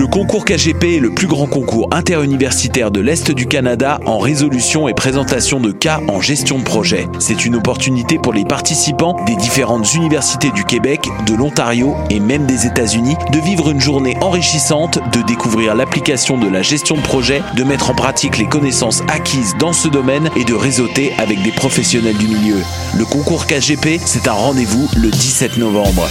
Le concours KGP est le plus grand concours interuniversitaire de l'Est du Canada en résolution et présentation de cas en gestion de projet. C'est une opportunité pour les participants des différentes universités du Québec, de l'Ontario et même des États-Unis de vivre une journée enrichissante, de découvrir l'application de la gestion de projet, de mettre en pratique les connaissances acquises dans ce domaine et de réseauter avec des professionnels du milieu. Le concours KGP, c'est un rendez-vous le 17 novembre.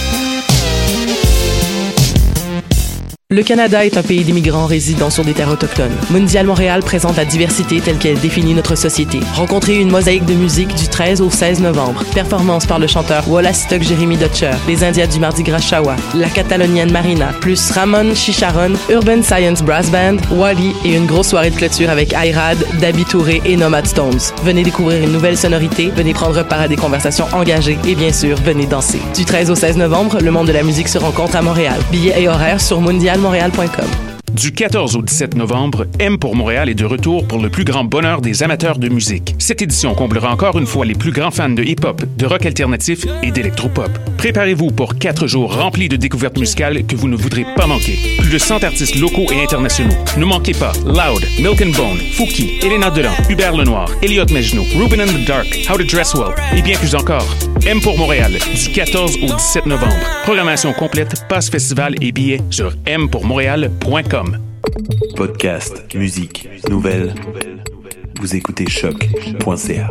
Le Canada est un pays d'immigrants résidant sur des terres autochtones. Mondial Montréal présente la diversité telle qu'elle définit notre société. Rencontrez une mosaïque de musique du 13 au 16 novembre. Performance par le chanteur Wallace Tuck Jeremy Dutcher, les Indiens du Mardi Gras Shawa, la Catalonienne Marina, plus Ramon Chicharon, Urban Science Brass Band, Wally et une grosse soirée de clôture avec Ayrad, Dabi Touré et Nomad Stones. Venez découvrir une nouvelle sonorité, venez prendre part à des conversations engagées et bien sûr, venez danser. Du 13 au 16 novembre, le monde de la musique se rencontre à Montréal. Billets et horaires sur Mondial montréal.com. Du 14 au 17 novembre, M pour Montréal est de retour pour le plus grand bonheur des amateurs de musique. Cette édition comblera encore une fois les plus grands fans de hip-hop, de rock alternatif et d'électropop. Préparez-vous pour quatre jours remplis de découvertes musicales que vous ne voudrez pas manquer. Plus de 100 artistes locaux et internationaux. Ne manquez pas Loud, Milk and Bone, Fouki, Elena Delan, Hubert Lenoir, Elliot Mejno, Ruben in the Dark, How to Dress Well et bien plus encore. M pour Montréal, du 14 au 17 novembre. Programmation complète, passe festival et billets sur mpourmontréal.com. Podcast, musique, nouvelles. Vous écoutez choc.ca.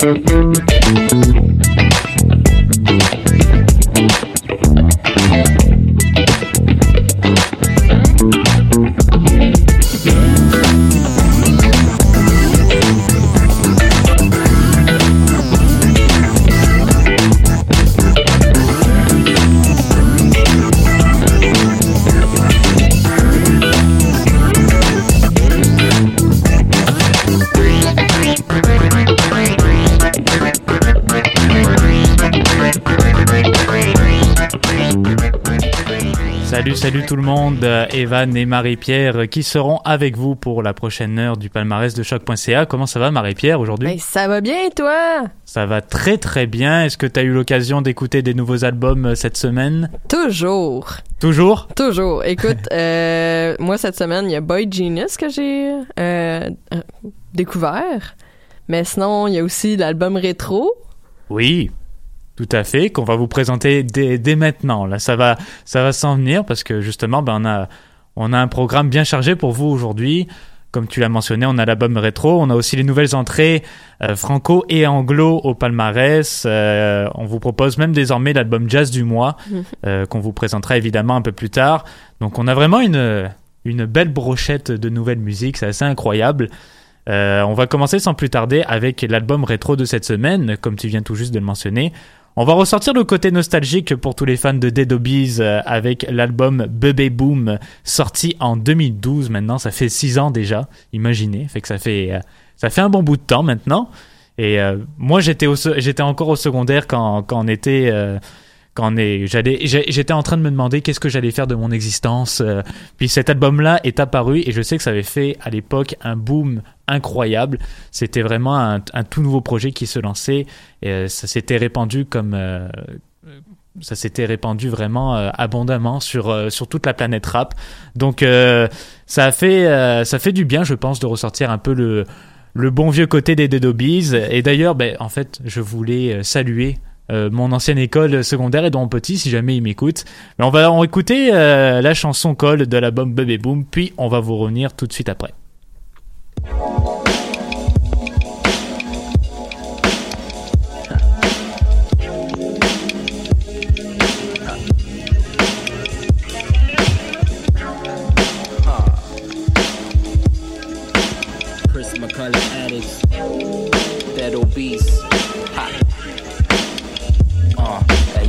Salut, salut tout le monde, Evan et Marie-Pierre qui seront avec vous pour la prochaine heure du palmarès de choc.ca. Comment ça va Marie-Pierre aujourd'hui? Ben, ça va bien, toi? Ça va très très bien. Est-ce que tu as eu l'occasion d'écouter des nouveaux albums euh, cette semaine? Toujours. Toujours? Toujours. Écoute, euh, moi, cette semaine, il y a Boy Genius que j'ai euh, découvert. Mais sinon, il y a aussi l'album rétro. Oui, tout à fait, qu'on va vous présenter dès, dès maintenant. Là, ça va, ça va s'en venir parce que justement, ben, on a, on a un programme bien chargé pour vous aujourd'hui. Comme tu l'as mentionné, on a l'album rétro, on a aussi les nouvelles entrées euh, franco et anglo au palmarès. Euh, on vous propose même désormais l'album jazz du mois euh, qu'on vous présentera évidemment un peu plus tard. Donc on a vraiment une, une belle brochette de nouvelles musiques, c'est assez incroyable. On va commencer sans plus tarder avec l'album rétro de cette semaine, comme tu viens tout juste de le mentionner. On va ressortir le côté nostalgique pour tous les fans de Dead Obies euh, avec l'album Bebe Boom sorti en 2012 maintenant, ça fait 6 ans déjà, imaginez, fait que ça fait euh, ça fait un bon bout de temps maintenant. Et euh, moi j'étais j'étais encore au secondaire quand quand on était j'étais en train de me demander qu'est-ce que j'allais faire de mon existence euh, puis cet album là est apparu et je sais que ça avait fait à l'époque un boom incroyable. C'était vraiment un, tout nouveau projet qui se lançait et euh, ça s'était répandu comme euh, ça s'était répandu vraiment abondamment sur sur toute la planète rap. Donc ça fait ça fait du bien je pense de ressortir un peu le le bon vieux côté des Dead. Et d'ailleurs, ben, en fait, je voulais saluer euh, mon ancienne école secondaire et mon petit, si jamais il m'écoute. Mais on va en écouter euh, la chanson Call de l'album Bébé Boom, puis on va vous revenir tout de suite après.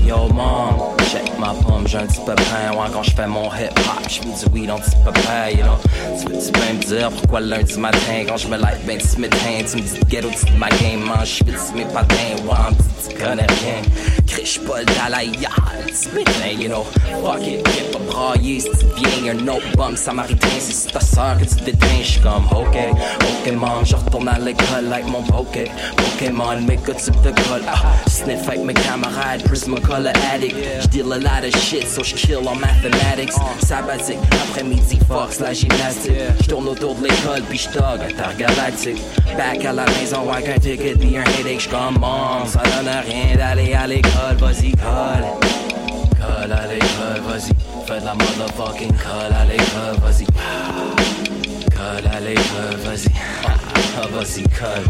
Yo, mom. Check ma pomme, j'ai un petit peu pain. Ouais, quand je fais mon hip-hop, je du weed en petit peu pain, you know. Tu veux, tu peux me dire pourquoi lundi matin, quand je me like ben tu matin, tu me dis ghetto, tu ma game, mange, je fais mes patins. Ouais, tu connais rien. Criche pas le Dalai, petit matin, you know. Fuck it, brailler, si tu viens, un autre bum samaritain, si c'est ta soeur que tu déteins, j'suis comme ok, ok, mom, je retourne à l'école like mon poké. Pokémon, mes gars, type de colle. Ah, sniff avec mes camarades, Prismacolor addict deal a lot of shit, so je kill en mathematics. Sabbatique, après-midi, Fox, la gymnastique. Je tourne autour de l'école, puis je tog intergalactique. Back à la maison avec un ticket, puis un headache, j'suis comme mom. Ça donne rien d'aller à l'école, vas-y, colle. Colle à l'école, vas-y. La motherfucking colle à l'école, vas-y. Colle à l'école, vas-y. Vas-y, colle.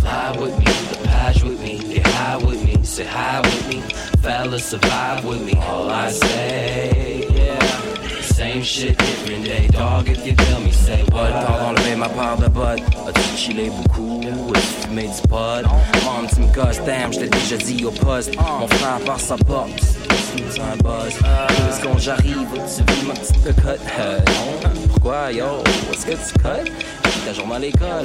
Fly with me, the page with me, get high with me, say hi with me. Fellas survive with me, all I say, yeah. Same shit, different day, dog. If you feel me, say what? Temps d'enlever ma part de botte. As-tu chillé beaucoup? As-tu fumé du pod? Mom, tu me cosses, damn, je l'ai déjà dit au poste. Mon frère par sa porte, c'est un buzz. Deux secondes, j'arrive, tu vis ma petite cocotte? Euh, pourquoi, yo? Est-ce que tu cotes? Ta journée à l'école.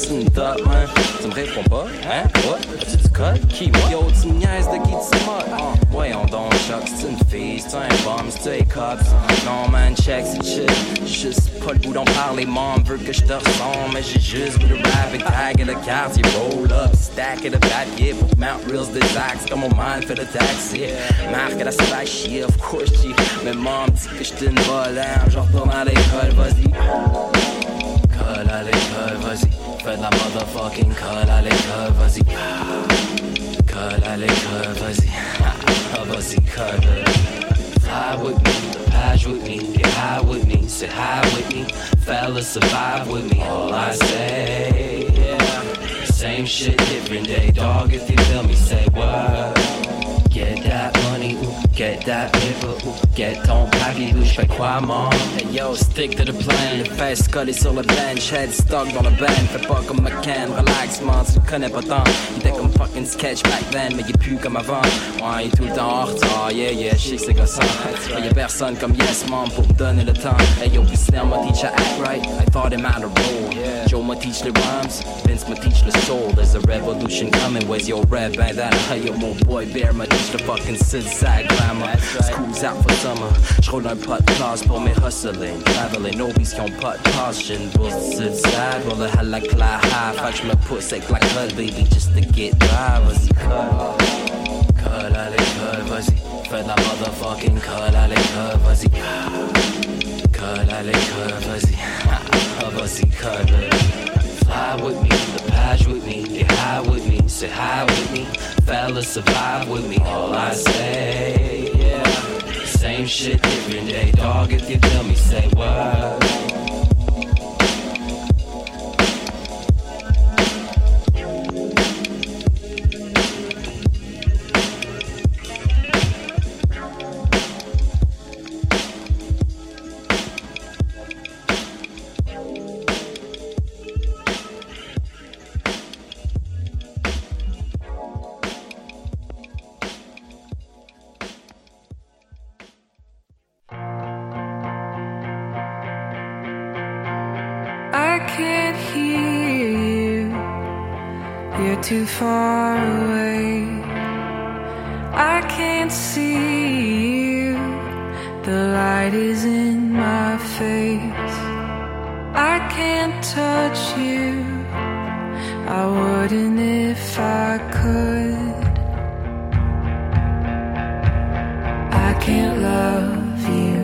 tu une top, man? Tu me réponds pas? Hein? What? As-tu du code? Qui? Yo, tu niaises de qui tu modes? Voyons donc, choc, c'est une fille, c'est un bomb, c'est un cops. Non, man, check, c'est chill. Juste pas le goût d'en parler, mom veut que je te ressemble. Mais j'ai juste rap avec tag et le quartier. Roll up, stack et le papier pour Mount Reels des axes. Comme mon man fait le taxi. Marque à la chier, of course, G. Mais mom dit que j'étais une volante. Je retourne à l'école, vas-y vas-y. Fais de la motherfucking à l'école, vas-y. Colle à l'école, vas-y. vas-y, colle. Fly with me, page with me, get high with me, sit high with me. Fellas survive with me, all I say, yeah. Same shit, different day, dog. If you feel me, say what? Get that money, get that paper, get ton papier, je fais quoi, mon? Hey yo, stick to the plan, les fesses collées sur le bench, head stock dans le band, fais pas comme McCann, relax, man, tu connais pas tant. Il était comme fucking sketch back then, mais il est plus comme avant. Ouais, il est tout le temps en retard, yeah, yeah, je sais que c'est gossant. Y'a personne comme Yes, man, pour me donner le temps. Hey yo, Snell m'a teach à act right, I thought him out of role. Joe m'a teach les rhymes, Vince m'a teach le soul. There's a revolution coming, where's your red bandana? Hey yo, mon boy Bear m'a teach the fucking side glamour. School's out for summer. J'roule un pot de classe pour mes hustling. Traveling, nobody's qui ont pas de caution. Bulls de side, roll a hell like fly high. Fait que j'me pousse avec la colle, baby, just to get by. Vas-y, colle. Colle à l'école, vas-y. Fais de la motherfucking colle à l'école, vas-y. Colle à l'école, vas-y. Vas-y. Fly with me, the page with me, get high with me, sit high with me. Fellas survive with me, all I say, yeah. Same shit, different day, dog. If you feel me, say what. Is in my face. I can't touch you, I wouldn't if I could. I can't love you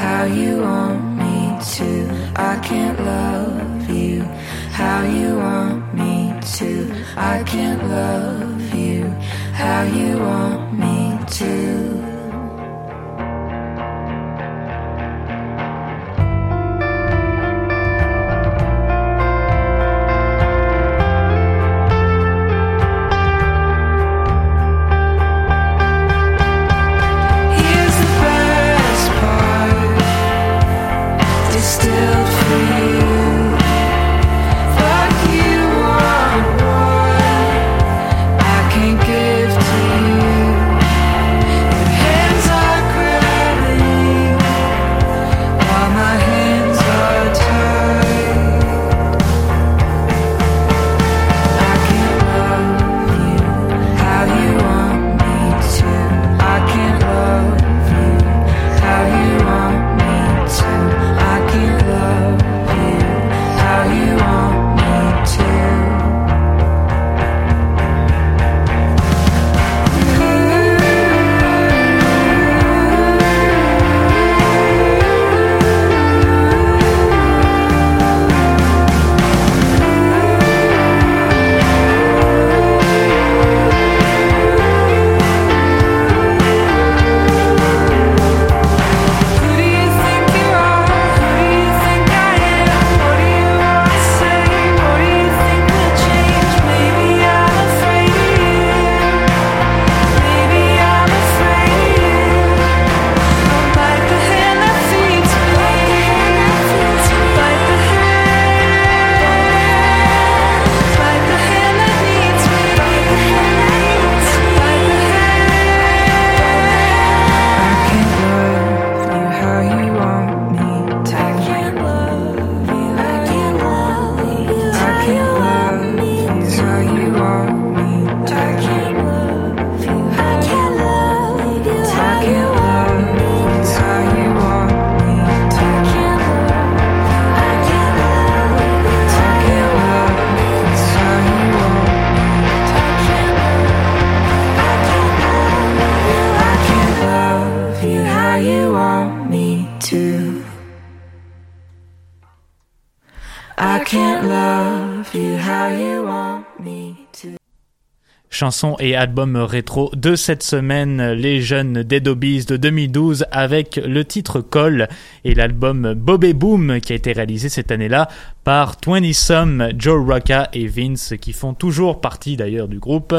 how you want me to. I can't love you how you want me to. I can't love you how you want me to. Chanson et album rétro de cette semaine, les jeunes Dead Obies de 2012 avec le titre Call et l'album Bobby Boom qui a été réalisé cette année-là par 20 Some, Joe Rocca et Vince qui font toujours partie d'ailleurs du groupe.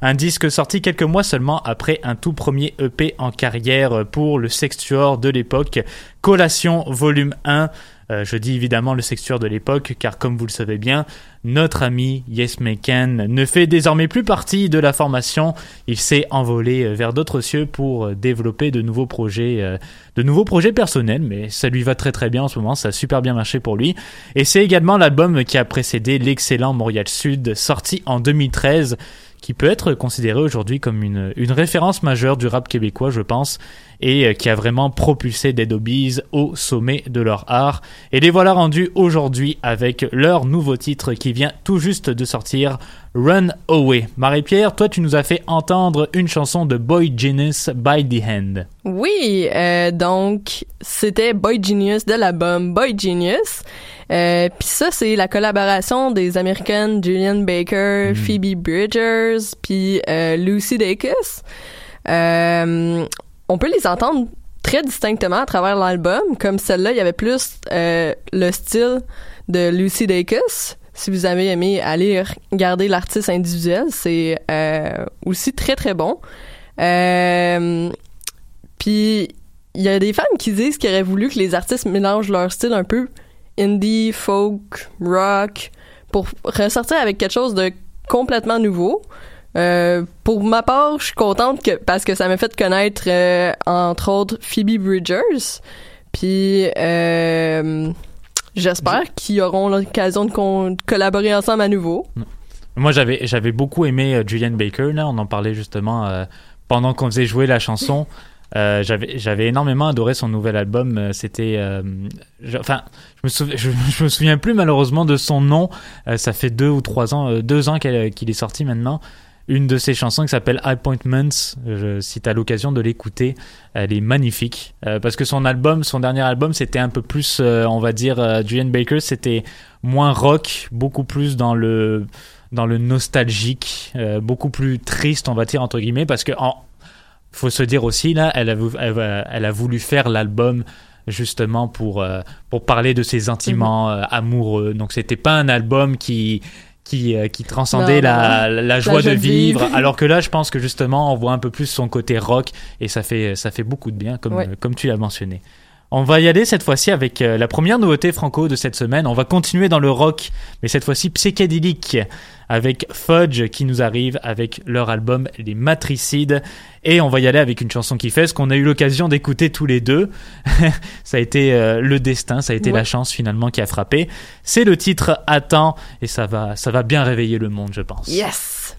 Un disque sorti quelques mois seulement après un tout premier EP en carrière pour le sextuor de l'époque, Collation Volume 1. Euh, je dis évidemment le sextuor de l'époque, car comme vous le savez bien, notre ami Yes ne fait désormais plus partie de la formation. Il s'est envolé euh, vers d'autres cieux pour euh, développer de nouveaux projets, de nouveaux projets personnels, mais ça lui va très très bien en ce moment, ça a super bien marché pour lui. Et c'est également l'album qui a précédé l'excellent Montréal Sud, sorti en 2013 qui peut être considéré aujourd'hui comme une, une référence majeure du rap québécois, je pense, et euh, qui a vraiment propulsé Dead Obies au sommet de leur art. Et les voilà rendus aujourd'hui avec leur nouveau titre qui vient tout juste de sortir, Run Away. Marie-Pierre, toi tu nous as fait entendre une chanson de Boy Genius by the Hand. Oui, euh, donc c'était Boy Genius de l'album Boy Genius. Euh, puis ça, c'est la collaboration des Américaines Julian Baker, Phoebe Bridgers, puis euh, Lucy Dacus. Euh, on peut les entendre très distinctement à travers l'album. Comme celle-là, il y avait plus euh, le style de Lucy Dacus. Si vous avez aimé aller regarder l'artiste individuel, c'est euh, aussi très très bon. Euh, Puis il y a des fans qui disent qu'ils auraient voulu que les artistes mélangent leur style un peu indie, folk, rock, pour ressortir avec quelque chose de complètement nouveau. Euh, pour ma part, je suis contente que, parce que ça m'a fait connaître, euh, entre autres, Phoebe Bridgers. Puis, euh, j'espère qu'ils auront l'occasion de, con- de collaborer ensemble à nouveau. Moi, j'avais j'avais beaucoup aimé Julian Baker. Là, on en parlait justement pendant qu'on faisait jouer la chanson. Euh, j'avais énormément adoré son nouvel album. Euh, C'était, euh, enfin, je me souviens, je, me souviens plus malheureusement de son nom. Euh, ça fait deux ou trois ans, deux ans qu'il est sorti maintenant. Une de ses chansons qui s'appelle Appointments. Si t'as l'occasion de l'écouter, elle est magnifique. Parce que son album, son dernier album, c'était un peu plus, on va dire, Julian Baker, c'était moins rock, beaucoup plus dans le dans le nostalgique, beaucoup plus triste, on va dire entre guillemets, parce que en, faut se dire aussi là, elle a, vou- elle, va- elle a voulu faire l'album justement pour euh, pour parler de ses sentiments euh, amoureux. Donc c'était pas un album qui qui, euh, qui transcendait Non, la, la, la joie de vivre, vivre. alors que là, je pense que justement, on voit un peu plus son côté rock et ça fait ça fait beaucoup de bien, comme Ouais. comme tu l'as mentionné. On va y aller cette fois-ci avec euh, la première nouveauté franco de cette semaine. On va continuer dans le rock, mais cette fois-ci psychédélique, avec Fudge qui nous arrive avec leur album Les Matricides. Et on va y aller avec une chanson qui fait ce qu'on a eu l'occasion d'écouter tous les deux. ça a été euh, le destin, ça a été Ouais. la chance finalement qui a frappé. C'est le titre Attends et ça va, ça va bien réveiller le monde, je pense. Yes!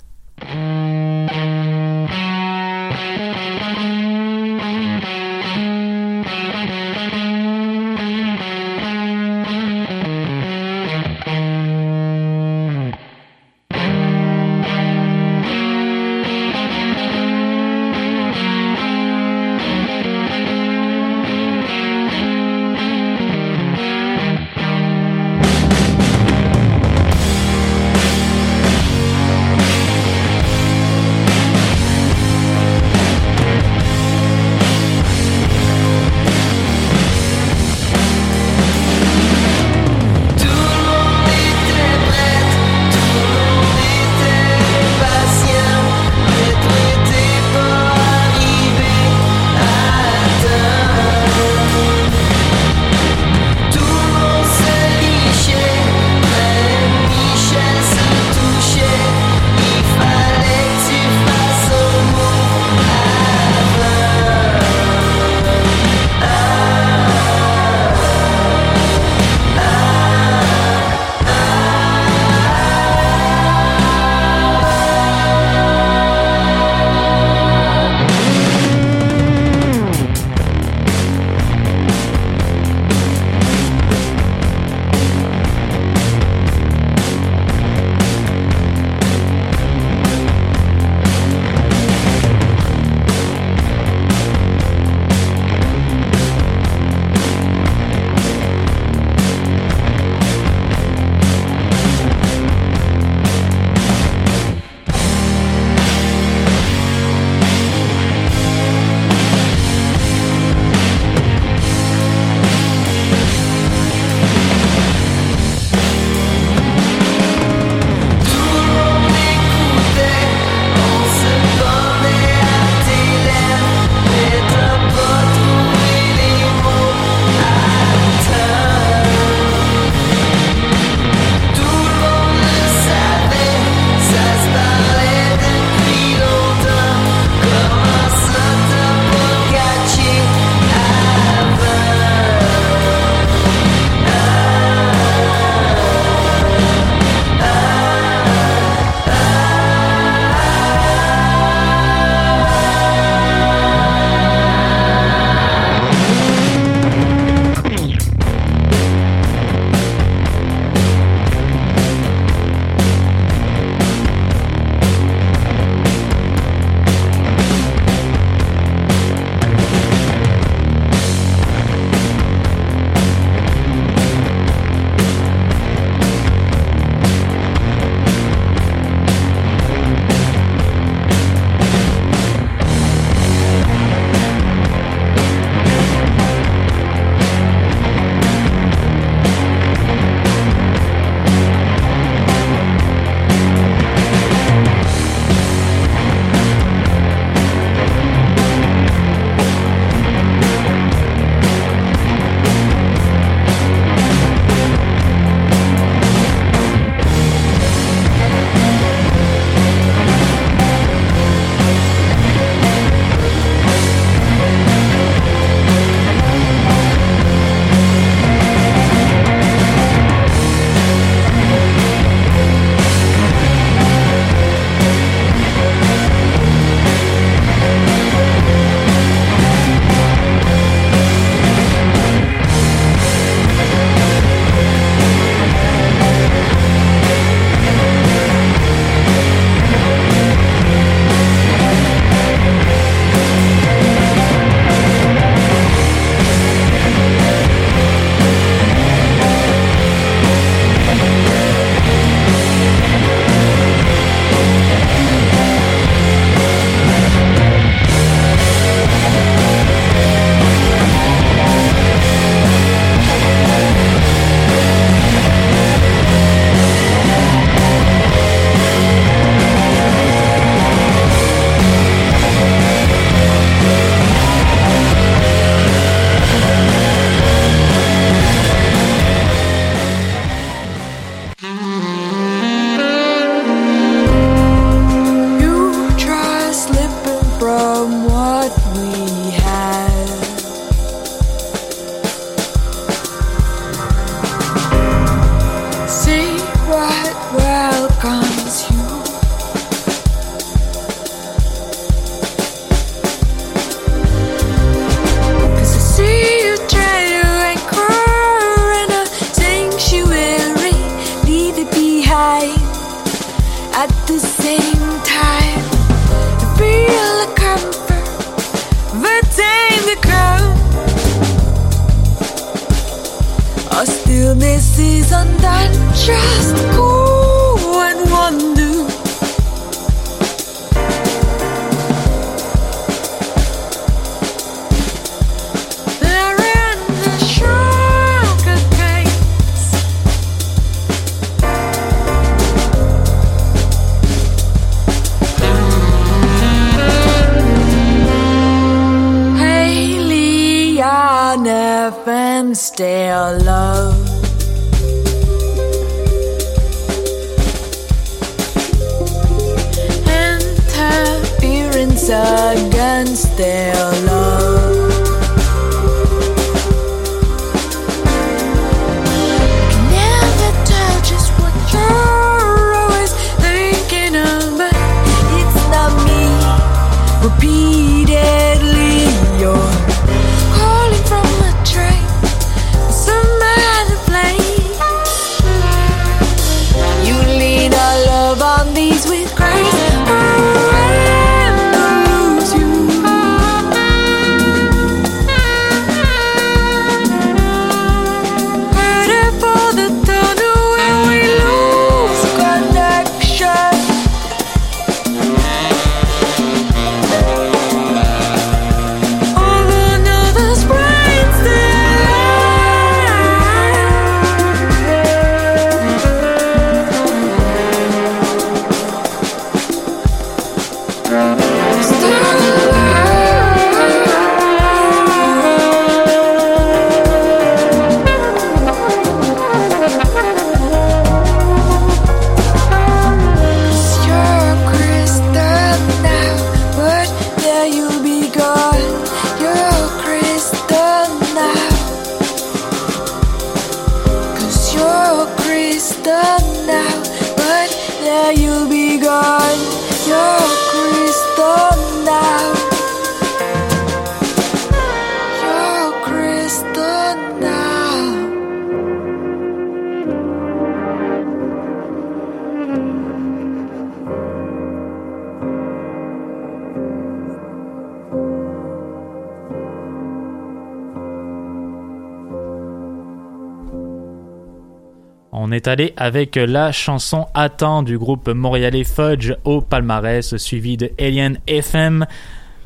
Avec la chanson Attends du groupe montréalais Fudge au palmarès, suivi de Alien FM.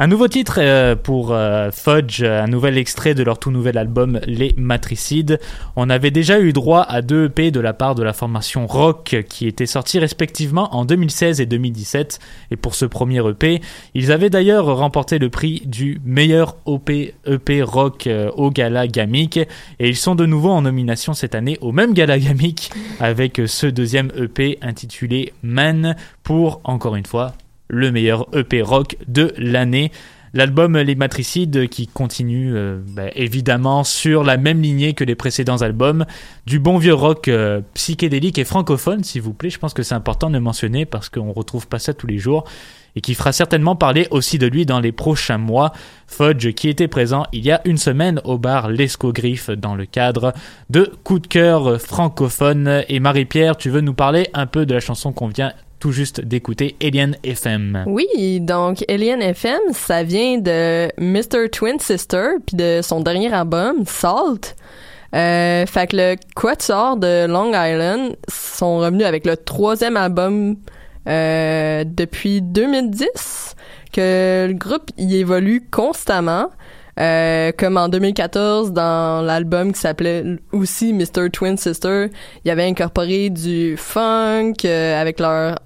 Un nouveau titre euh, pour euh, Fudge, un nouvel extrait de leur tout nouvel album Les Matricides. On avait déjà eu droit à deux EP de la part de la formation Rock qui étaient sortis respectivement en 2016 et 2017. Et pour ce premier EP, ils avaient d'ailleurs remporté le prix du meilleur OP, EP Rock euh, au Gala Gamic. Et ils sont de nouveau en nomination cette année au même Gala Gamic avec ce deuxième EP intitulé Man pour, encore une fois, le meilleur EP rock de l'année. L'album Les Matricides qui continue euh, bah, évidemment sur la même lignée que les précédents albums, du bon vieux rock euh, psychédélique et francophone s'il vous plaît, je pense que c'est important de mentionner parce qu'on retrouve pas ça tous les jours et qui fera certainement parler aussi de lui dans les prochains mois. Fudge qui était présent il y a une semaine au bar L'Escogriffe dans le cadre de Coup de cœur francophone. Et Marie-Pierre, tu veux nous parler un peu de la chanson qu'on vient tout juste d'écouter, Alien FM. Oui, donc Alien FM, ça vient de Mr. Twin Sister puis de son dernier album Salt. Euh, fait que le Quatuor de Long Island sont revenus avec le troisième album euh, depuis 2010 que le groupe y évolue constamment. Euh, comme en 2014 dans l'album qui s'appelait aussi Mr. Twin Sister, il y avait incorporé du funk euh, avec leur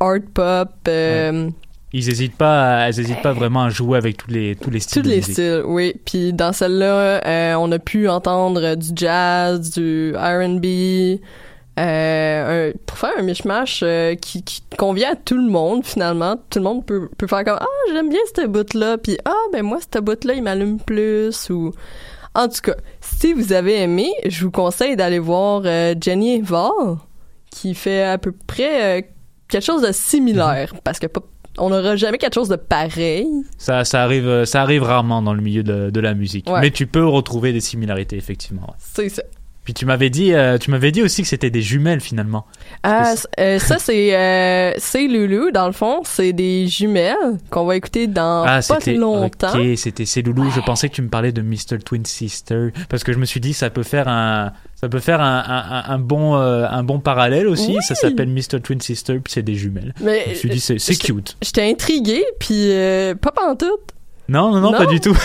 art pop. euh, Ils hésitent pas, à- elles hésitent pas vraiment à jouer avec tous les tous les styles. tous les styles, oui. Puis dans celle-là, euh, on a pu entendre du jazz, du R&B, euh, un- pour faire un mishmash euh, qui, qui convient à tout le monde finalement. Tout le monde peut, peut faire comme ah j'aime bien cette bout là, puis ah ben moi cette bout là il m'allume plus ou en tout cas si vous avez aimé, je vous conseille d'aller voir euh, Jenny Val qui fait à peu près euh, quelque chose de similaire parce que pas- on n'aura jamais quelque chose de pareil. Ça, ça arrive, ça arrive rarement dans le milieu de, de la musique. Ouais. Mais tu peux retrouver des similarités effectivement. ouais. C'est ça. Puis tu m'avais dit, euh, tu m'avais dit aussi que c'était des jumelles finalement. Ah, euh, ça c'est euh, c'est Loulou dans le fond, c'est des jumelles qu'on va écouter dans Ah, pas longtemps. Ok, c'était c'est Loulou. Je pensais que tu me parlais de Mr. Twin Sister parce que je me suis dit ça peut faire un ça peut faire un, un, un bon euh, un bon parallèle aussi. Oui. Ça s'appelle Mr. Twin Sister puis c'est des jumelles. Mais Je me suis dit c'est cute. J'étais intriguée puis pas pantoute. Non non non, pas du tout.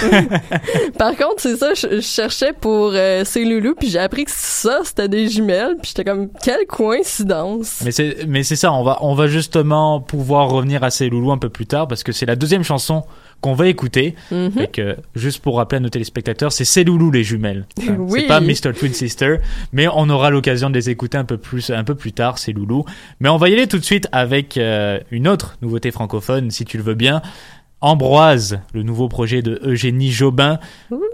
Par contre, c'est ça, je, je cherchais pour euh, C'est Loulou puis j'ai appris que ça c'était des jumelles puis j'étais comme quelle coïncidence. Mais c'est mais c'est ça. On va on va justement pouvoir revenir à ces loulous un peu plus tard parce que c'est la deuxième chanson qu'on va écouter. Mhm. Que, juste pour rappeler à nos téléspectateurs, c'est ces loulous les jumelles. Oui. C'est pas Mr. Twin Sister, mais on aura l'occasion de les écouter un peu plus, un peu plus tard, ces loulous. Mais on va y aller tout de suite avec euh, une autre nouveauté francophone, si tu le veux bien. Ambroise, le nouveau projet de Eugénie Jobin,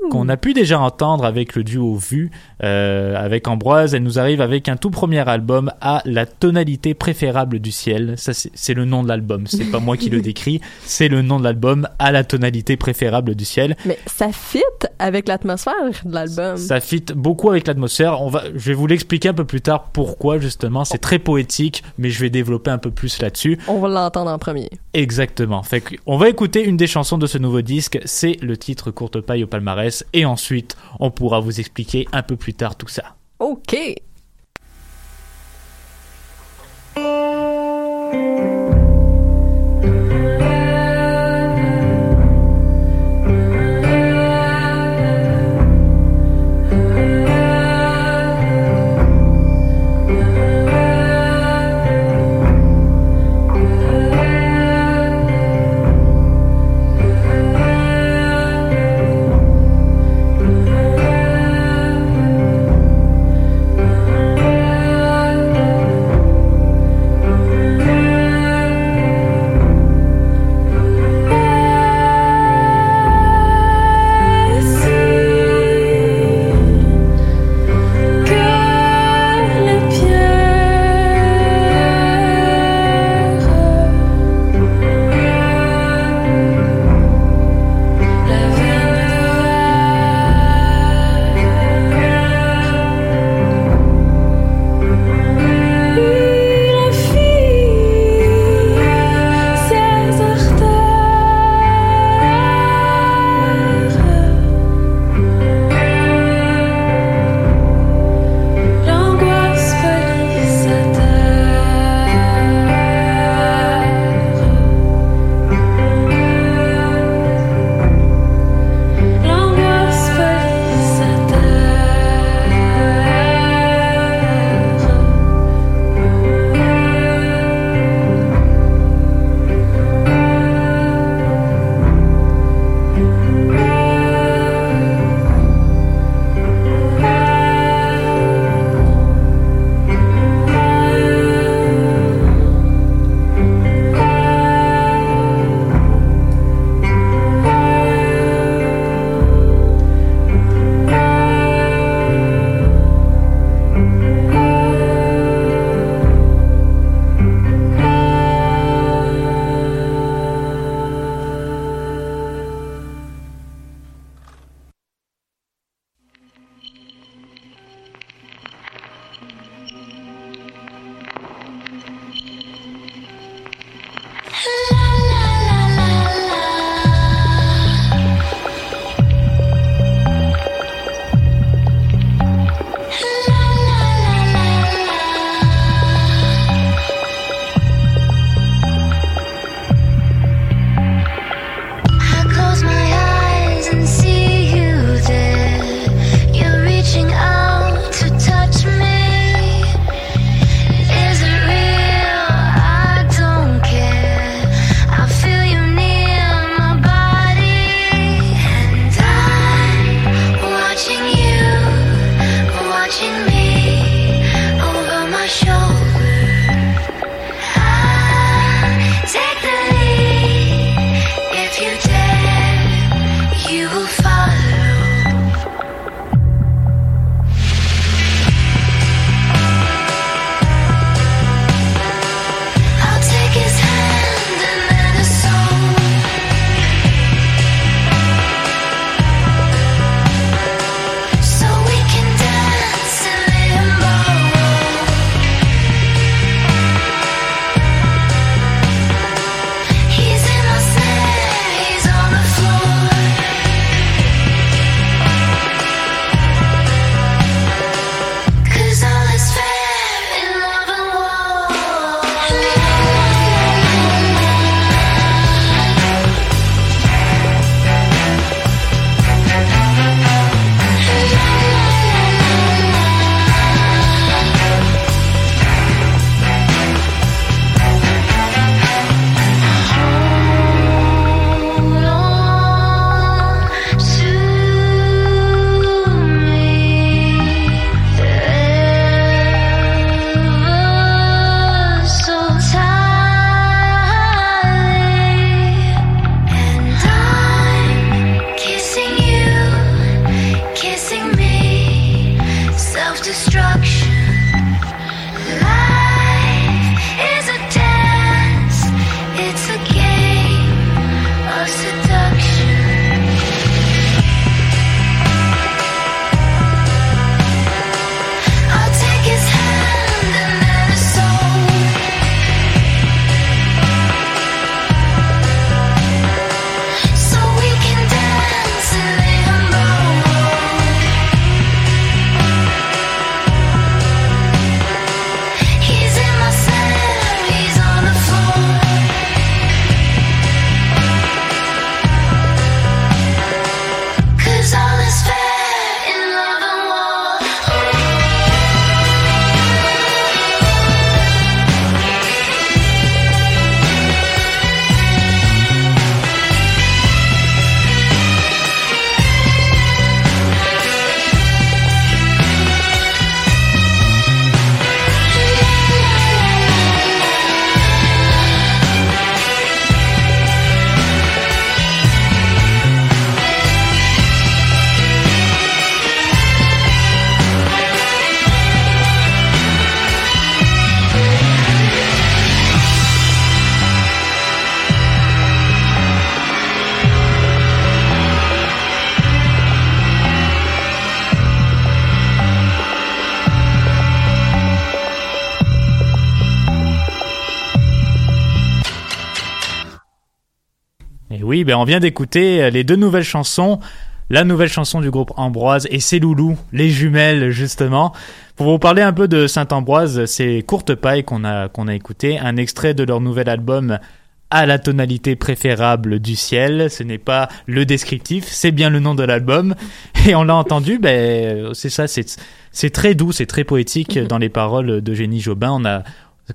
qu'on a pu déjà entendre avec le duo Vu. Euh, avec Ambroise, elle nous arrive avec un tout premier album à la tonalité préférable du ciel. Ça, c'est le nom de l'album. C'est pas moi qui le décris. C'est le nom de l'album à la tonalité préférable du ciel. Mais ça fit avec l'atmosphère de l'album. Ça fit beaucoup avec l'atmosphère. On va, je vais vous l'expliquer un peu plus tard pourquoi justement. C'est très poétique, mais je vais développer un peu plus là-dessus. On va l'entendre en premier. Exactement. Fait on va écouter une des chansons de ce nouveau disque. C'est le titre Courte paille au palmarès. Et ensuite, on pourra vous expliquer un peu plus tard tout ça. OK. On vient d'écouter les deux nouvelles chansons. La nouvelle chanson du groupe Ambroise et ses loulous, les jumelles justement. Pour vous parler un peu de Saint-Ambroise, c'est Courte Paille qu'on a, qu'on a écouté, un extrait de leur nouvel album à la tonalité préférable du ciel. Ce n'est pas le descriptif, c'est bien le nom de l'album. Et on l'a entendu, ben, c'est ça, c'est, c'est très doux, c'est très poétique dans les paroles d'Eugénie Jobin. On a,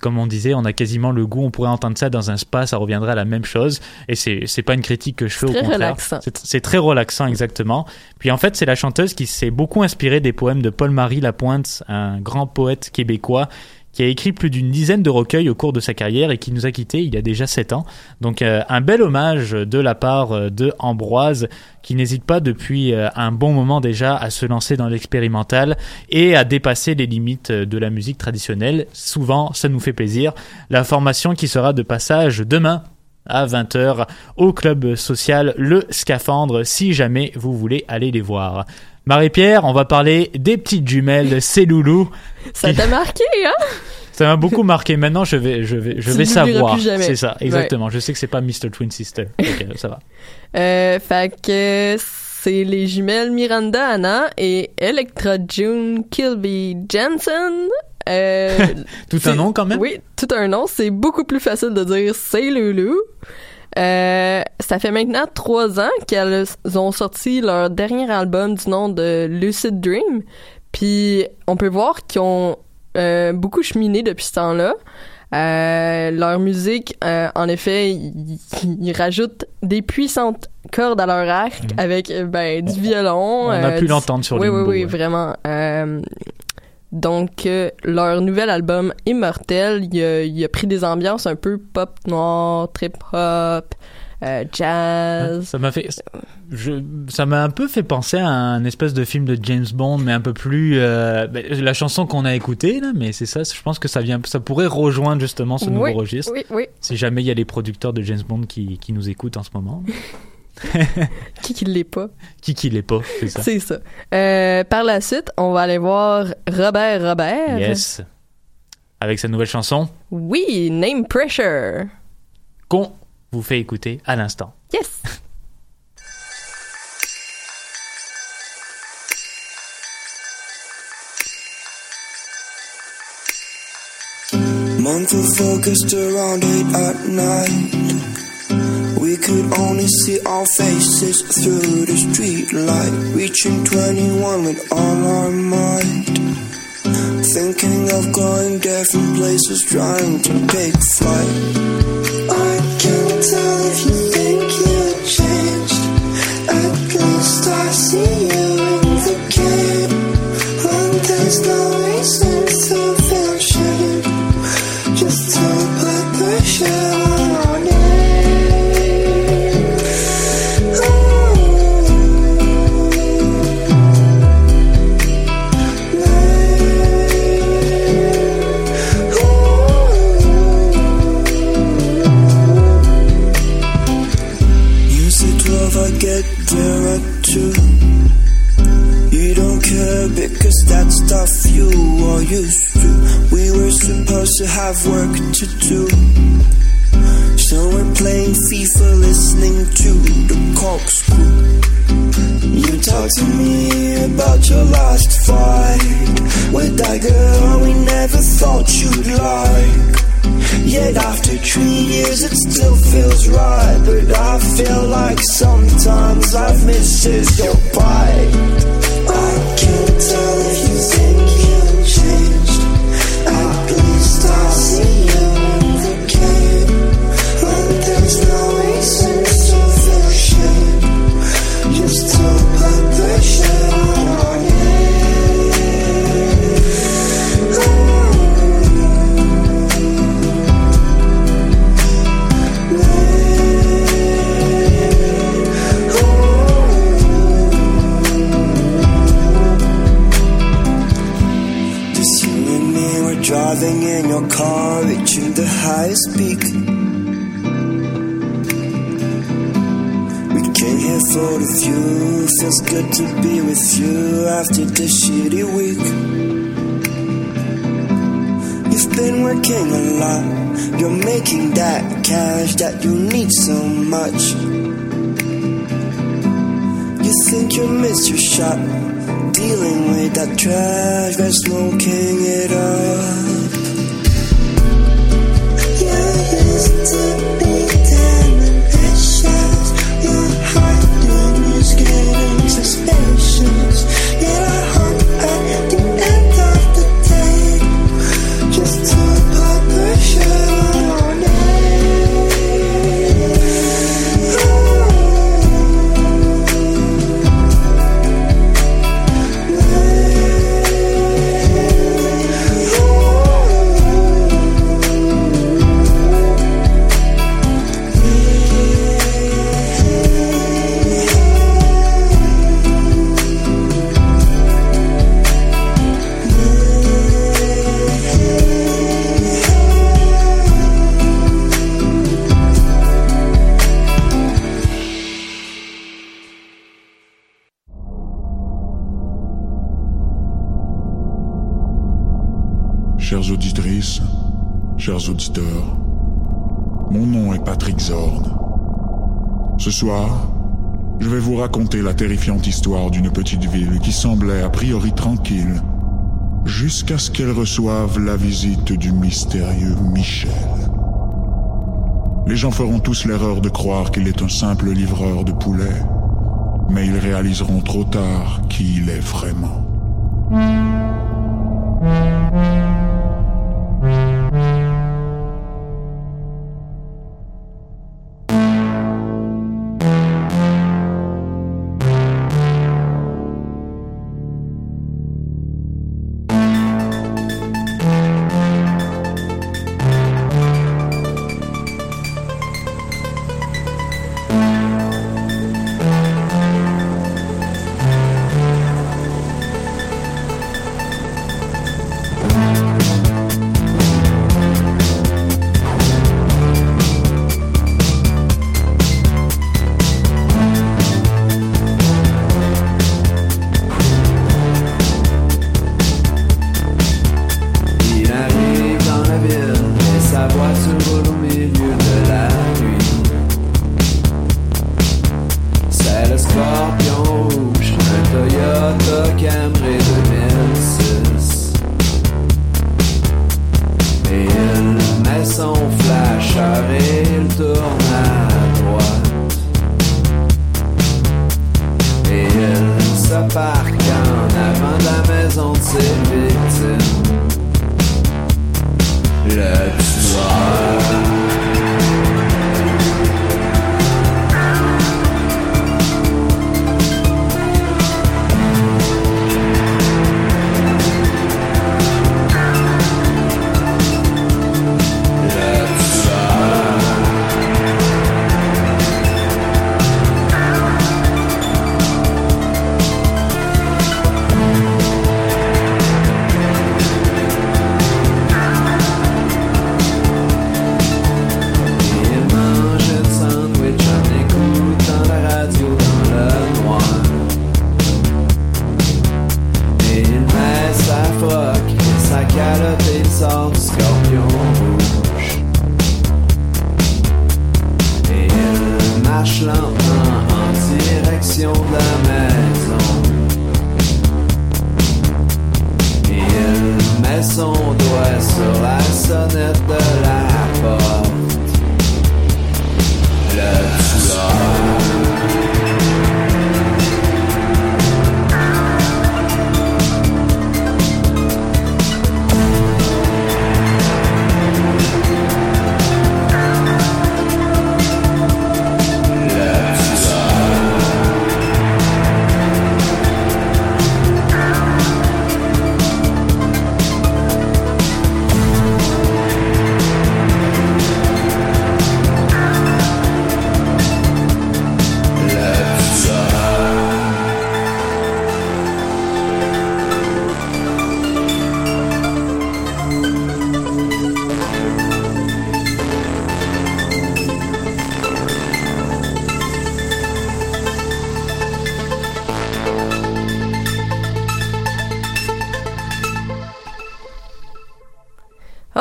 comme on disait, on a quasiment le goût, on pourrait entendre ça dans un spa, ça reviendrait à la même chose. Et c'est, c'est pas une critique que je fais au contraire. relaxant. C'est, c'est très relaxant, exactement. Puis en fait, c'est la chanteuse qui s'est beaucoup inspirée des poèmes de Paul-Marie Lapointe, un grand poète québécois qui a écrit plus d'une dizaine de recueils au cours de sa carrière et qui nous a quittés il y a déjà sept ans. Donc euh, un bel hommage de la part euh, de Ambroise qui n'hésite pas depuis euh, un bon moment déjà à se lancer dans l'expérimental et à dépasser les limites de la musique traditionnelle. Souvent, ça nous fait plaisir. La formation qui sera de passage demain à 20h au club social Le Scaphandre si jamais vous voulez aller les voir. Marie-Pierre, on va parler des petites jumelles, c'est loulou. Ça t'a marqué, hein? Ça m'a beaucoup marqué. Maintenant, je vais, je vais, je vais savoir. C'est ça, exactement. Je sais que c'est pas Mr. Twin Sister. Ok, ça va. Euh, fait que c'est les jumelles Miranda Anna et Electra June Kilby Jensen. Euh, Tout un nom quand même? Oui, tout un nom. C'est beaucoup plus facile de dire c'est Loulou. Euh, ça fait maintenant trois ans qu'elles ont sorti leur dernier album du nom de Lucid Dream. Puis on peut voir qu'ils ont euh, beaucoup cheminé depuis ce temps-là. Euh, leur musique, euh, en effet, ils rajoutent des puissantes cordes à leur arc Mhm. avec ben, du violon. On a pu du- l'entendre sur oui, oui, oui, ouais. vraiment. Donc, leur nouvel album Immortel, il a, il a pris des ambiances un peu pop noir, trip hop, euh, jazz. Ça m'a fait, je, ça m'a un peu fait penser à un espèce de film de James Bond, mais un peu plus, euh, ben, la chanson qu'on a écoutée là, mais c'est ça. Je pense que ça vient, ça pourrait rejoindre justement ce nouveau Oui, registre. Oui, oui. Si jamais il y a les producteurs de James Bond qui, qui nous écoutent en ce moment, Qui qui l'est pas? qui qui l'est pas, c'est ça. C'est ça. Euh, par la suite, on va aller voir Robert Robert. Yes. Avec sa nouvelle chanson Oui, Name Pressure. qu'on vous fait écouter à l'instant. Yes. Month of August around 8 at night. We could only see our faces through the street light. Reaching 21 with all our might. Thinking of going different places, trying to take flight. Tell if you think you changed. At least I see used to. We were supposed to have work to do. So we're playing FIFA, listening to the corkscrew. You talk to me about your last fight with that girl we never thought you'd like. Yet after three years it still feels right But I feel like sometimes I've missed your bite I can't tell slow Chères auditrices, chers auditeurs, mon nom est Patrick Zorn. Ce soir, je vais vous raconter la terrifiante histoire d'une petite ville qui semblait a priori tranquille, jusqu'à ce qu'elle reçoive la visite du mystérieux Michel. Les gens feront tous l'erreur de croire qu'il est un simple livreur de poulet, mais ils réaliseront trop tard qui il est vraiment.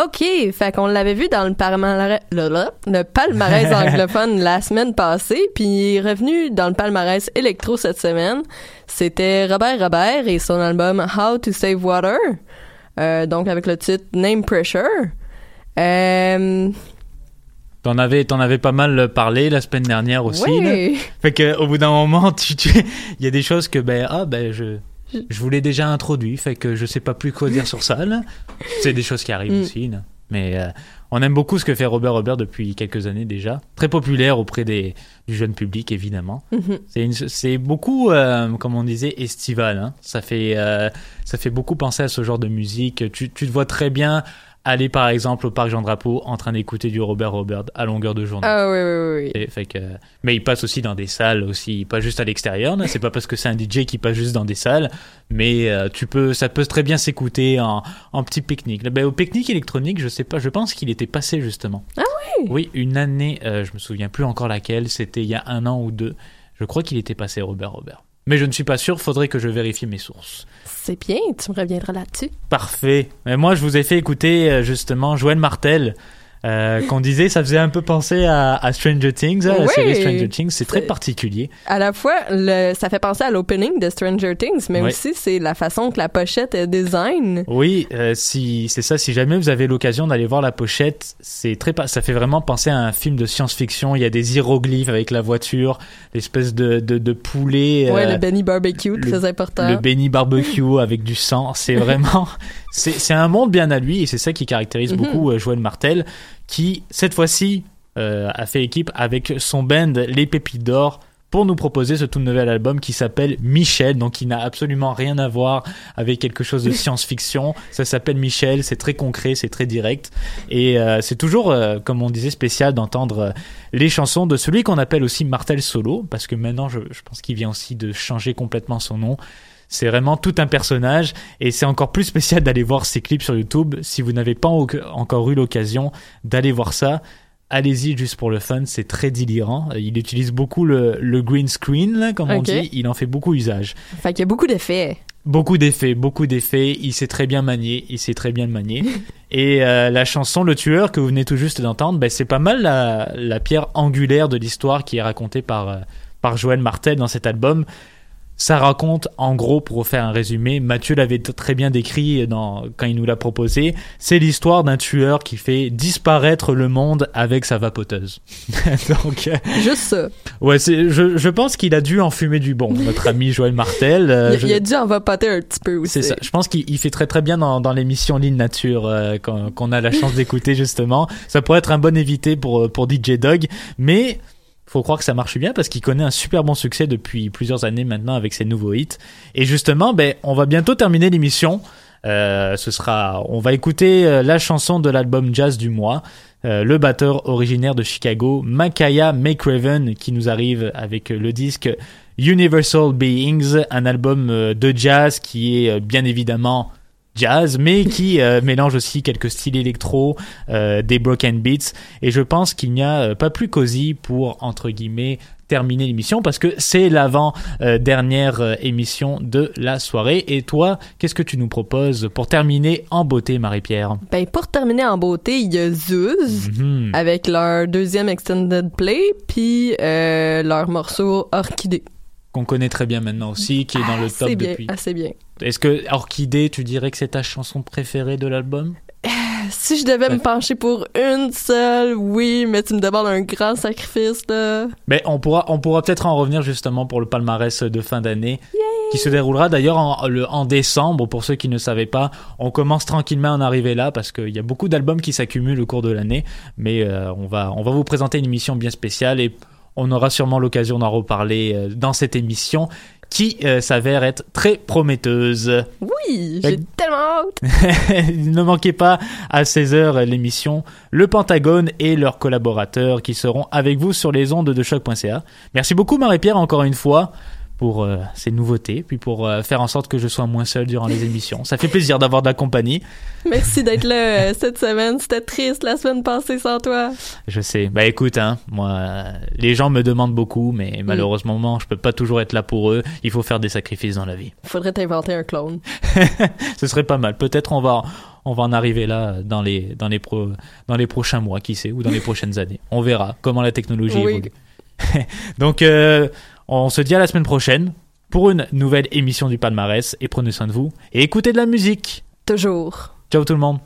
OK, fait qu'on l'avait vu dans le palmarès, le, palmarès anglophone la semaine passée, puis il est revenu dans le palmarès électro cette semaine. C'était Robert Robert et son album How to Save Water, euh, donc avec le titre Name Pressure. Euh, T'en avais, t'en avais pas mal parlé la semaine dernière aussi. là. oui. Fait que au bout d'un moment, tu- il y a des choses que ben ah ben je je vous l'ai déjà introduit, fait que je sais pas plus quoi dire sur ça. C'est des choses qui arrivent Mm. aussi. là. Mais euh, on aime beaucoup ce que fait Robert Robert depuis quelques années déjà. Très populaire auprès des du jeune public évidemment. C'est une- c'est beaucoup euh, comme on disait estival. hein. Ça fait euh, ça fait beaucoup penser à ce genre de musique. Tu tu te vois très bien aller par exemple au parc Jean Drapeau en train d'écouter du Robert Robert à longueur de journée. Ah oui, oui, oui. fait que, mais il passe aussi dans des salles aussi, pas juste à l'extérieur. là. C'est pas parce que c'est un DJ qui passe juste dans des salles, mais euh, tu peux, ça peut très bien s'écouter en, en petit pique-nique. Ben, au pique-nique électronique, je sais pas, je pense qu'il était passé justement. Ah oui. Oui, une année, euh, je me souviens plus encore laquelle. C'était il y a un an ou deux. Je crois qu'il était passé Robert Robert. Mais je ne suis pas sûr. Faudrait que je vérifie mes sources. C'est bien, tu me reviendras là-dessus. Parfait. Mais moi, je vous ai fait écouter euh, justement Joël Martel. Euh, qu'on disait, ça faisait un peu penser à, à Stranger Things, à la Oui. série Stranger Things. C'est très particulier. À la fois, le, ça fait penser à l'opening de Stranger Things, mais aussi c'est la façon que la pochette est design. Oui, euh, si c'est ça. Si jamais vous avez l'occasion d'aller voir la pochette, c'est très, ça fait vraiment penser à un film de science-fiction. Il y a des hiéroglyphes avec la voiture, l'espèce de, de, de poulet. ouais, euh, le Benny Barbecue, le- très important. le Benny barbecue avec du sang. C'est vraiment, c'est c'est un monde bien à lui et c'est ça qui caractérise Mhm. beaucoup euh, Joël Martel, qui cette fois-ci euh, a fait équipe avec son band Les Pépites d'Or pour nous proposer ce tout nouvel album qui s'appelle Michel, donc qui n'a absolument rien à voir avec quelque chose de science-fiction. Ça s'appelle Michel, c'est très concret, c'est très direct et euh, c'est toujours, euh, comme on disait, spécial d'entendre euh, les chansons de celui qu'on appelle aussi Martel Solo, parce que maintenant je, je pense qu'il vient aussi de changer complètement son nom. C'est vraiment tout un personnage et c'est encore plus spécial d'aller voir ses clips sur YouTube. Si vous n'avez pas encore eu l'occasion d'aller voir ça, allez-y juste pour le fun, c'est très délirant. Il utilise beaucoup le, le green screen, là, comme on dit, il en fait beaucoup usage. Fait qu'il y a beaucoup d'effets. Beaucoup d'effets, beaucoup d'effets. Il sait très bien manier, il sait très bien le manier. Et euh, la chanson Le Tueur que vous venez tout juste d'entendre, ben, c'est pas mal la, la pierre angulaire de l'histoire qui est racontée par, euh, par Joël Martel dans cet album. Ça raconte, en gros, pour faire un résumé, Mathieu l'avait très bien décrit dans, quand il nous l'a proposé, c'est l'histoire d'un tueur qui fait disparaître le monde avec sa vapoteuse. Donc, euh, Juste ça. ouais, c'est, je, je pense qu'il a dû en fumer du bon, notre ami Joël Martel. Euh, il, je- il a dû en vapoter un petit peu aussi. c'est ça. Je pense qu'il il fait très très bien dans, dans l'émission Ligne Nature euh, qu'on qu'on a la chance d'écouter justement. Ça pourrait être un bon évité pour euh, pour DJ Dog, mais faut croire que ça marche bien parce qu'il connaît un super bon succès depuis plusieurs années maintenant avec ses nouveaux hits. Et justement, ben on va bientôt terminer l'émission. Euh, ce sera, on va écouter euh, la chanson de l'album jazz du mois. Euh, le batteur originaire de Chicago, Makaya McRaven, qui nous arrive avec euh, le disque Universal Beings, un album euh, de jazz qui est bien évidemment jazz, mais qui euh, mélange aussi quelques styles électro, euh, des broken beats. Et je pense qu'il n'y a euh, pas plus cosy pour, entre guillemets, terminer l'émission parce que c'est l'avant dernière euh, émission de la soirée. Et toi, qu'est-ce que tu nous proposes pour terminer en beauté, Marie-Pierre? Ben, pour terminer en beauté, il y a Zuz Mhm. avec leur deuxième extended play, puis euh, leur morceau Orchidée. Qu'on connaît très bien maintenant aussi, qui est dans le top bien, depuis. assez bien. Est-ce que Orchidée, tu dirais que c'est ta chanson préférée de l'album? Si je devais me pencher pour une seule, oui, mais tu me demandes un grand sacrifice, là. Mais on pourra, on pourra peut-être en revenir justement pour le palmarès de fin d'année, qui se déroulera d'ailleurs en, le- en décembre. Pour ceux qui ne savaient pas, on commence tranquillement à en arriver là parce qu'il y a beaucoup d'albums qui s'accumulent au cours de l'année. Mais euh, on va, on va vous présenter une émission bien spéciale et on aura sûrement l'occasion d'en reparler euh, dans cette émission qui euh, s'avère être très prometteuse. Oui, j'ai tellement hâte. ne manquez pas à 16h l'émission Le Pentagone et leurs collaborateurs qui seront avec vous sur les ondes de choc.ca. Merci beaucoup Marie-Pierre encore une fois pour euh, ces nouveautés, puis pour euh, faire en sorte que je sois moins seul durant les émissions. Ça fait plaisir d'avoir de la compagnie. Merci d'être là euh, cette semaine. C'était triste la semaine passée sans toi. Je sais. Bah écoute, hein, moi, les gens me demandent beaucoup, mais malheureusement, je peux pas toujours être là pour eux. Il faut faire des sacrifices dans la vie. Faudrait t'inventer un clone. Ce serait pas mal. Peut-être on va, on va en arriver là dans les, dans les, pro, dans les prochains mois, qui sait, ou dans les prochaines années. On verra comment la technologie Oui. évolue. Donc, on se dit à la semaine prochaine pour une nouvelle émission du palmarès et prenez soin de vous et écoutez de la musique. Toujours. Ciao tout le monde.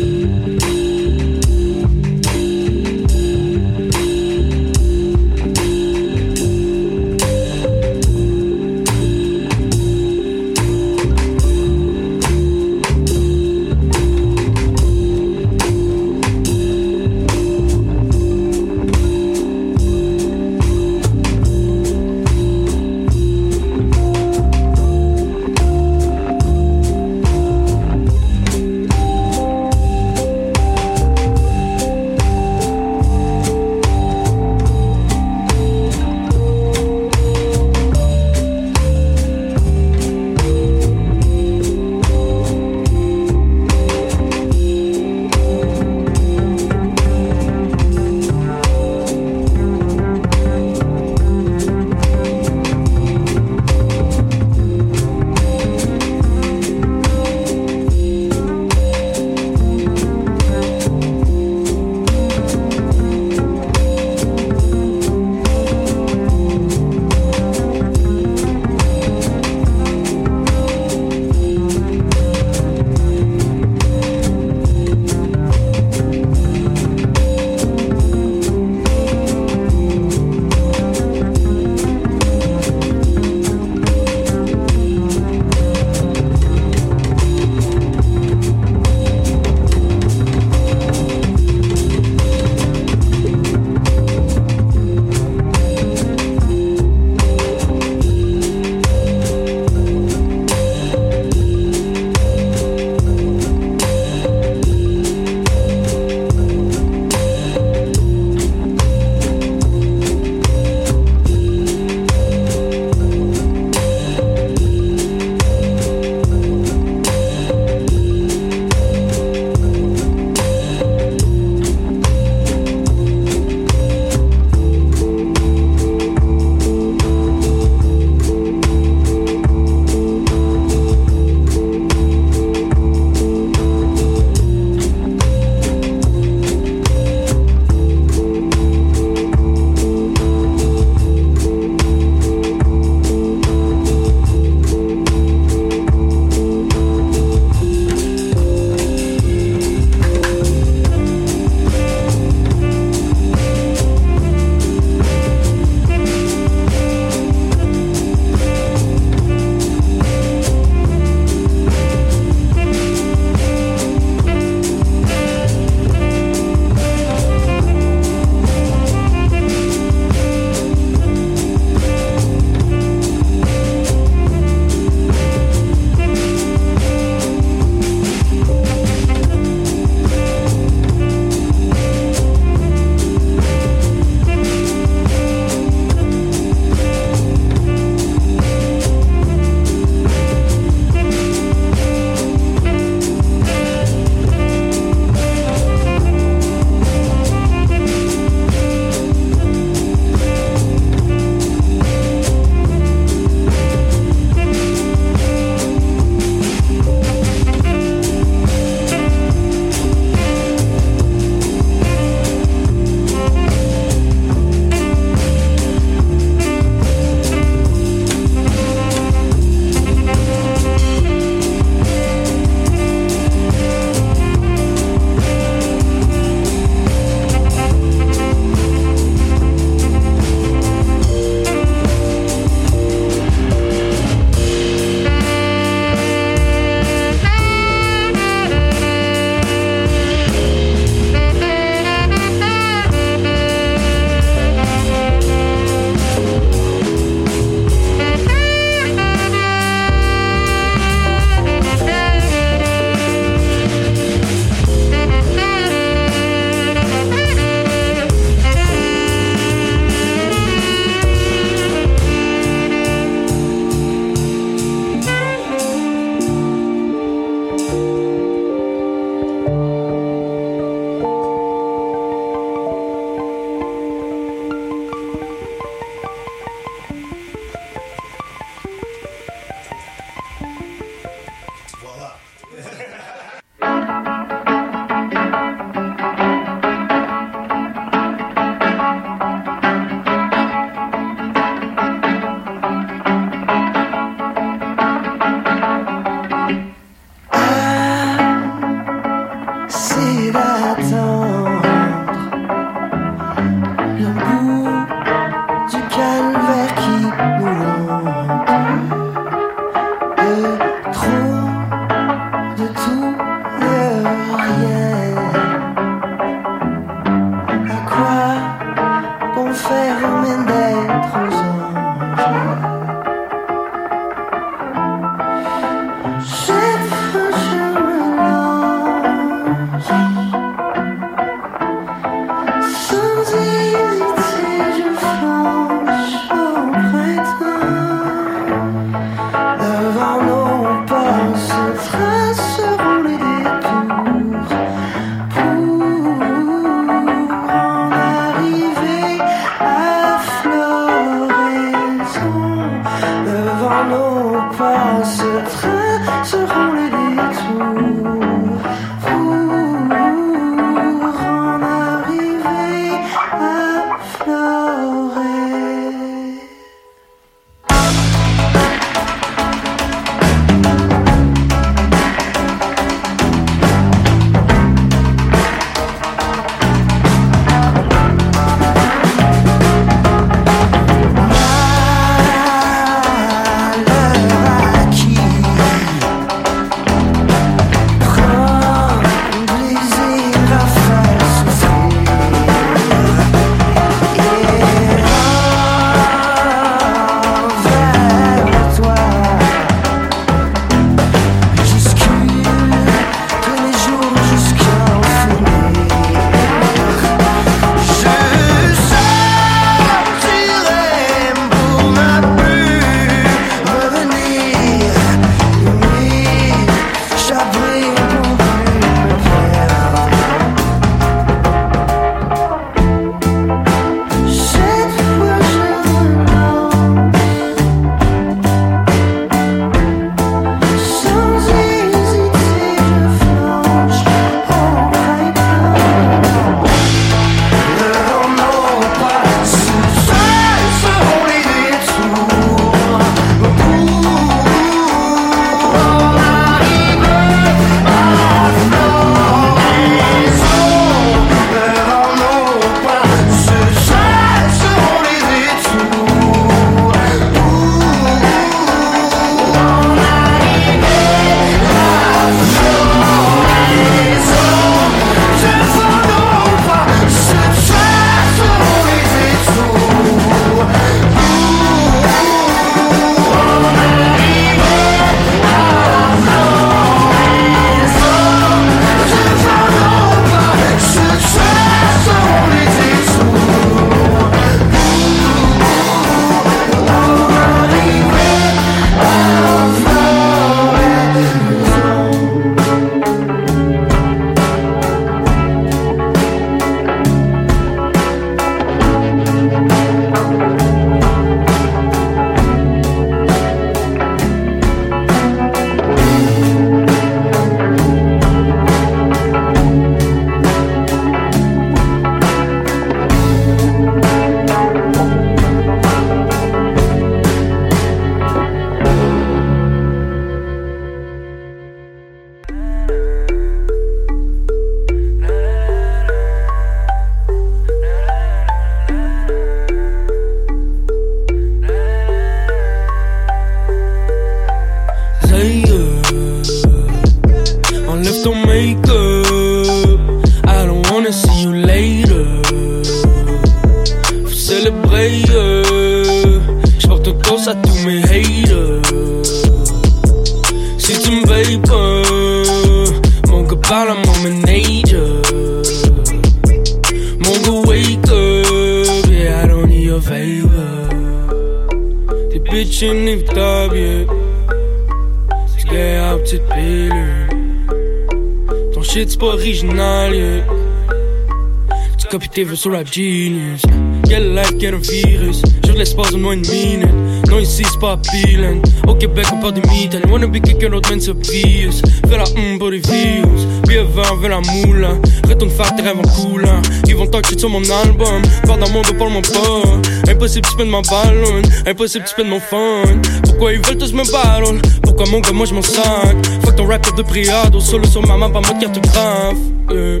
Tes vœux sur la genius. Quelle life, quel virus. Je l'espace de moins une minute. Non, ici c'est pas peeling. Au Québec, on parle de mitaines. Wanna be quelqu'un d'autre, man, c'est obvious. Fais la hum pour les views. Bien vin, fais la moule. Retourne faire tes rêves en coulant. Ils vont talk sur mon album. Parle dans mon dos, parle mon pas. Impossible, tu de ma ballon. Impossible, tu de mon fun. Pourquoi ils veulent tous me battle? Pourquoi mon gars, moi je m'en sac? Fuck ton rap de priado. Solo sur ma main, pas mode cartographe. Euh.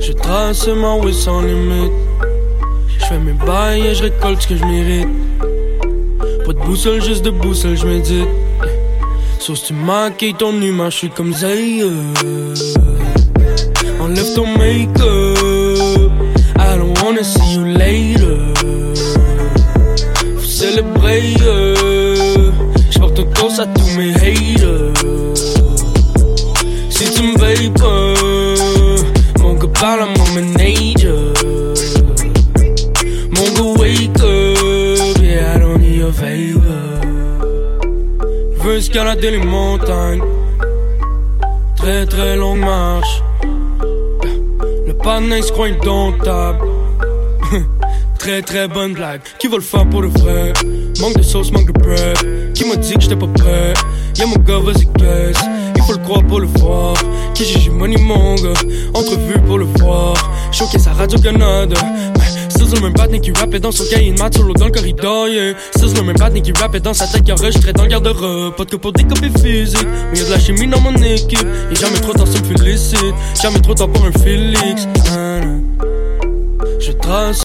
Je trace ma way sans limite. Je fais mes bails et je récolte ce que je mérite. Pas de boussole, juste de boussole, je médite. Sauf si tu maquilles ton humain, je suis comme Zay. Enlève ton make-up. I don't wanna see you later. à escalader les montagnes, très très longue marche. Le panneau se croit indomptable. très très bonne blague. Qui va le faire pour le vrai? Manque de sauce, manque de bread. Qui m'a dit que j'étais pas prêt? Y'a mon gars, vas-y, caisse. Il faut le croire pour le voir. Qui j'ai money, mon gars? Entrevue pour le voir. Showcase à Radio-Canada. C'est le même batnik qui rappait dans son cahier, mat solo dans le corridor, yeah. C'est le même batnik qui rappait dans sa tête qui enregistrait dans le garde-robe. Pas de pour des copies physiques, mais y'a de la chimie dans mon équipe. Y'a jamais trop tard, ça me félicite. Jamais trop tard pour un Félix. Je trace